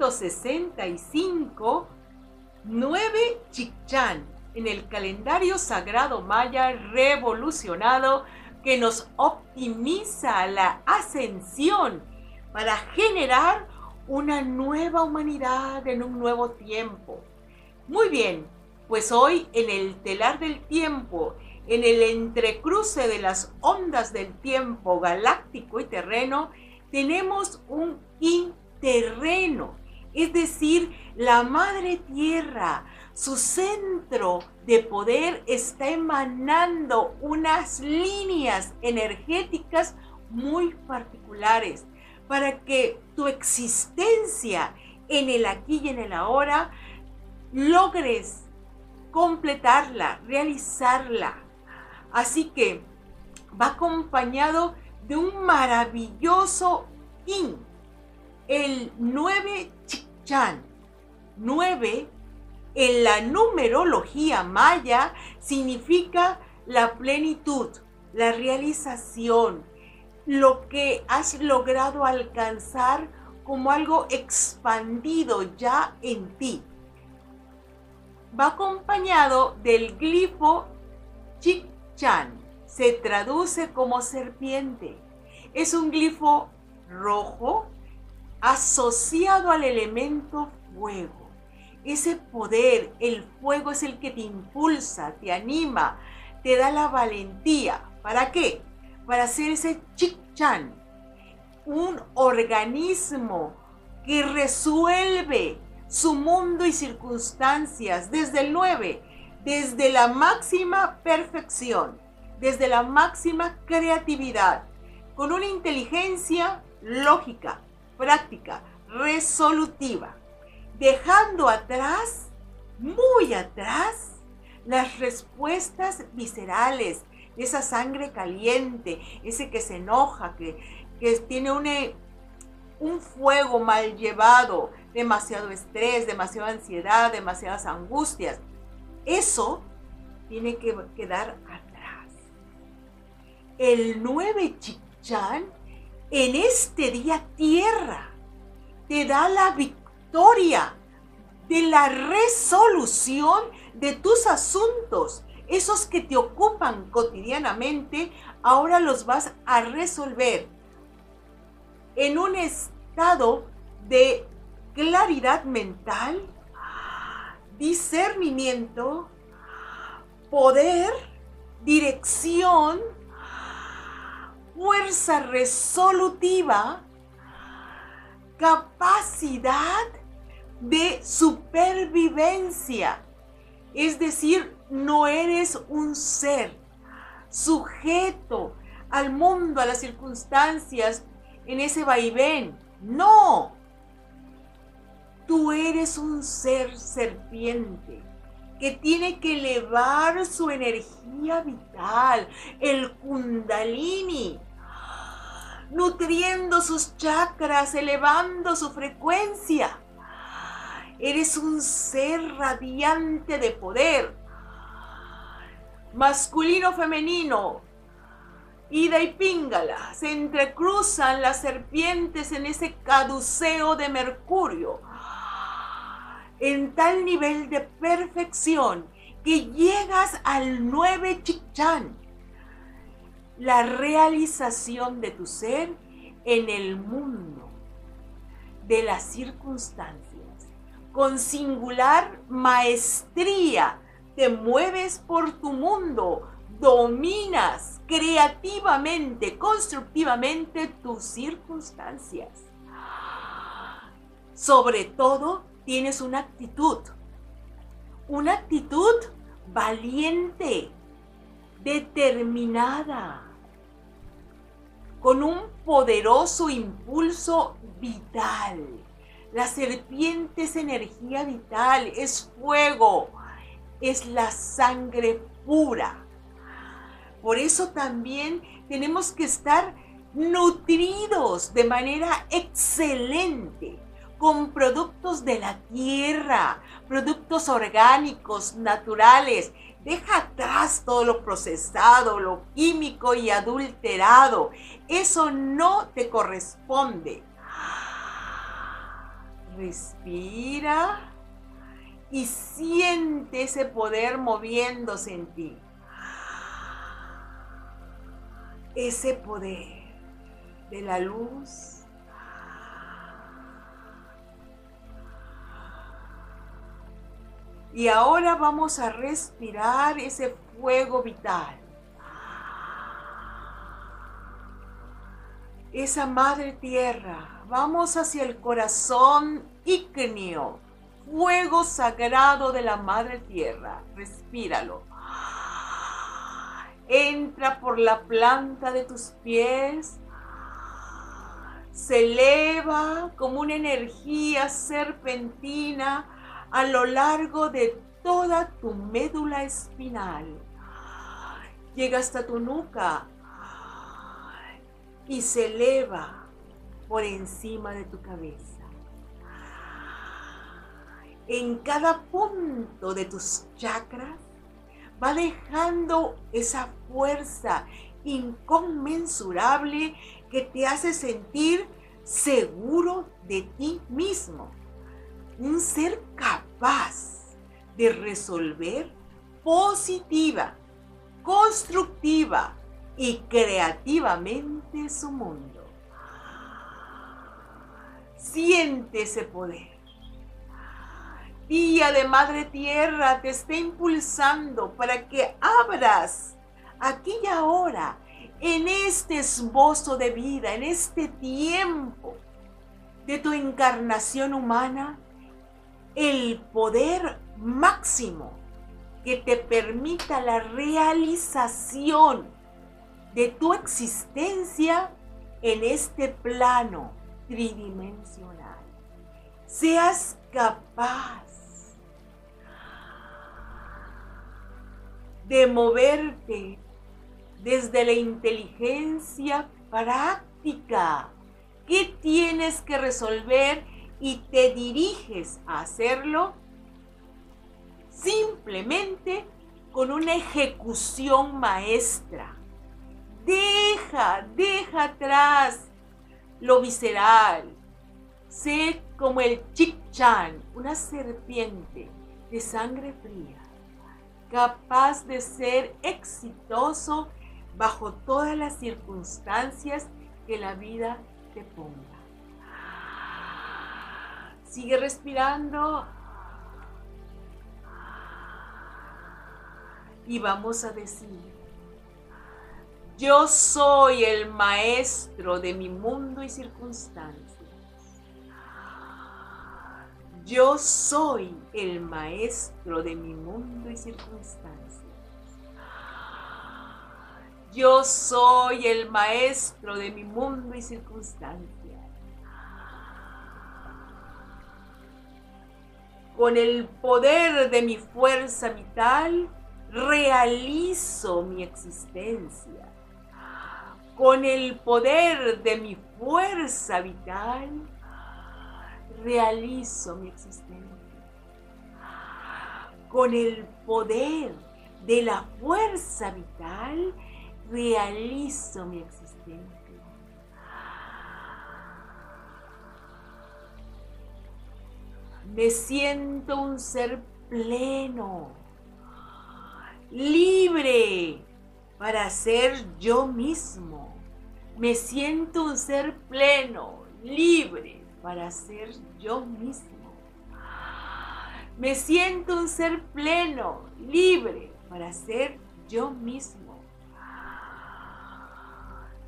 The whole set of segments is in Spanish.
165, 9 Chicchán en el calendario sagrado maya revolucionado que nos optimiza la ascensión para generar una nueva humanidad en un nuevo tiempo. Muy bien, pues hoy en el telar del tiempo, en el entrecruce de las ondas del tiempo galáctico y terreno, tenemos un interreno, es decir, la madre tierra, su centro de poder está emanando unas líneas energéticas muy particulares para que tu existencia en el aquí y en el ahora logres completarla, realizarla. Así que va acompañado de un maravilloso in, el 9 Chichan. 9 en la numerología maya significa la plenitud, la realización, lo que has logrado alcanzar como algo expandido ya en ti. Va acompañado del glifo Chichan. Se traduce como serpiente. Es un glifo rojo asociado al elemento fuego. Ese poder, el fuego es el que te impulsa, te anima, te da la valentía. ¿Para qué? para hacer ese chichan, un organismo que resuelve su mundo y circunstancias desde el 9, desde la máxima perfección, desde la máxima creatividad, con una inteligencia lógica, práctica, resolutiva, dejando atrás, muy atrás, las respuestas viscerales, esa sangre caliente, ese que se enoja, que, tiene un, eh, fuego mal llevado, demasiado estrés, demasiada ansiedad, demasiadas angustias. Eso tiene que quedar atrás. El 9 Chichán en este día tierra te da la victoria de la resolución de tus asuntos esos que te ocupan cotidianamente, ahora los vas a resolver en un estado de claridad mental, discernimiento, poder, dirección, fuerza resolutiva, capacidad de supervivencia. Es decir, no eres un ser sujeto al mundo, a las circunstancias, en ese vaivén. No. Tú eres un ser serpiente que tiene que elevar su energía vital, el kundalini, nutriendo sus chakras, elevando su frecuencia. Eres un ser radiante de poder masculino femenino, ida y píngala, se entrecruzan las serpientes en ese caduceo de Mercurio, en tal nivel de perfección que llegas al nueve Chichán, la realización de tu ser en el mundo de las circunstancias, con singular maestría te mueves por tu mundo, dominas creativamente, constructivamente tus circunstancias. Sobre todo, tienes una actitud, una actitud valiente, determinada, con un poderoso impulso vital. La serpiente es energía vital, es fuego, es la sangre pura. Por eso también tenemos que estar nutridos de manera excelente con productos de la tierra, productos orgánicos, naturales. Deja atrás todo lo procesado, lo químico y adulterado. Eso no te corresponde. Respira y siente ese poder moviéndose en ti. Ese poder de la luz. Y ahora vamos a respirar ese fuego vital. Esa madre tierra. Vamos hacia el corazón ígneo. Fuego sagrado de la madre tierra. Respíralo. Entra por la planta de tus pies. Se eleva como una energía serpentina a lo largo de toda tu médula espinal. Llega hasta tu nuca y se eleva por encima de tu cabeza. En cada punto de tus chakras va dejando esa fuerza inconmensurable que te hace sentir seguro de ti mismo un ser capaz de resolver positiva, constructiva y creativamente su mundo. Siente ese poder. Día de Madre Tierra te está impulsando para que abras aquí y ahora, en este esbozo de vida, en este tiempo de tu encarnación humana, el poder máximo que te permita la realización de tu existencia en este plano tridimensional. Seas capaz de moverte desde la inteligencia práctica. ¿Qué tienes que resolver y te diriges a hacerlo simplemente con una ejecución maestra. Deja, deja atrás lo visceral. Sé como el Chik-chan, una serpiente de sangre fría, capaz de ser exitoso bajo todas las circunstancias que la vida te ponga. Sigue respirando. Y vamos a decir, yo soy el maestro de mi mundo y circunstancias. Yo soy el maestro de mi mundo y circunstancias. Yo soy el maestro de mi mundo y circunstancias. Con el poder de mi fuerza vital, realizo mi existencia. Con el poder de mi fuerza vital, realizo mi existencia. Con el poder de la fuerza vital, realizo mi existencia. Me siento un ser pleno, libre para ser yo mismo. Me siento un ser pleno, libre para ser yo mismo. Me siento un ser pleno, libre para ser yo mismo.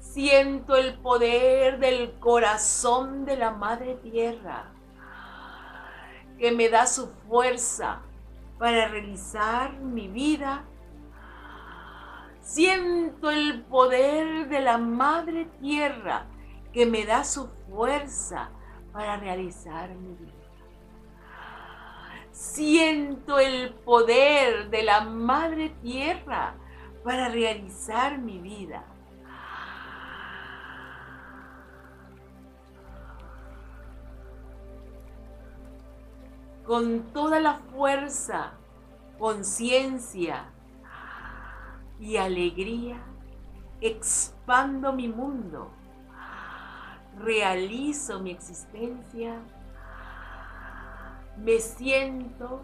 Siento el poder del corazón de la Madre Tierra que me da su fuerza para realizar mi vida. Siento el poder de la Madre Tierra que me da su fuerza para realizar mi vida. Siento el poder de la Madre Tierra para realizar mi vida. Con toda la fuerza, conciencia y alegría, expando mi mundo, realizo mi existencia, me siento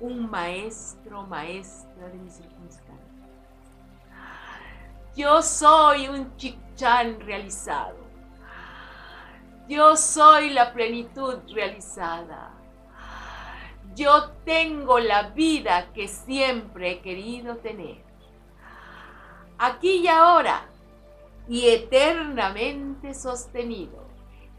un maestro, maestra de mis circunstancias. Yo soy un chichán realizado. Yo soy la plenitud realizada. Yo tengo la vida que siempre he querido tener. Aquí y ahora y eternamente sostenido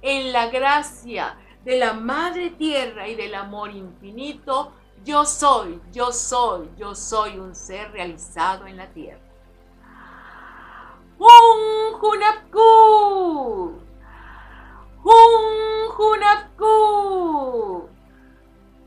en la gracia de la Madre Tierra y del amor infinito, yo soy, yo soy, yo soy un ser realizado en la tierra. ¡Un Hunapku! ¡Un Hunapku!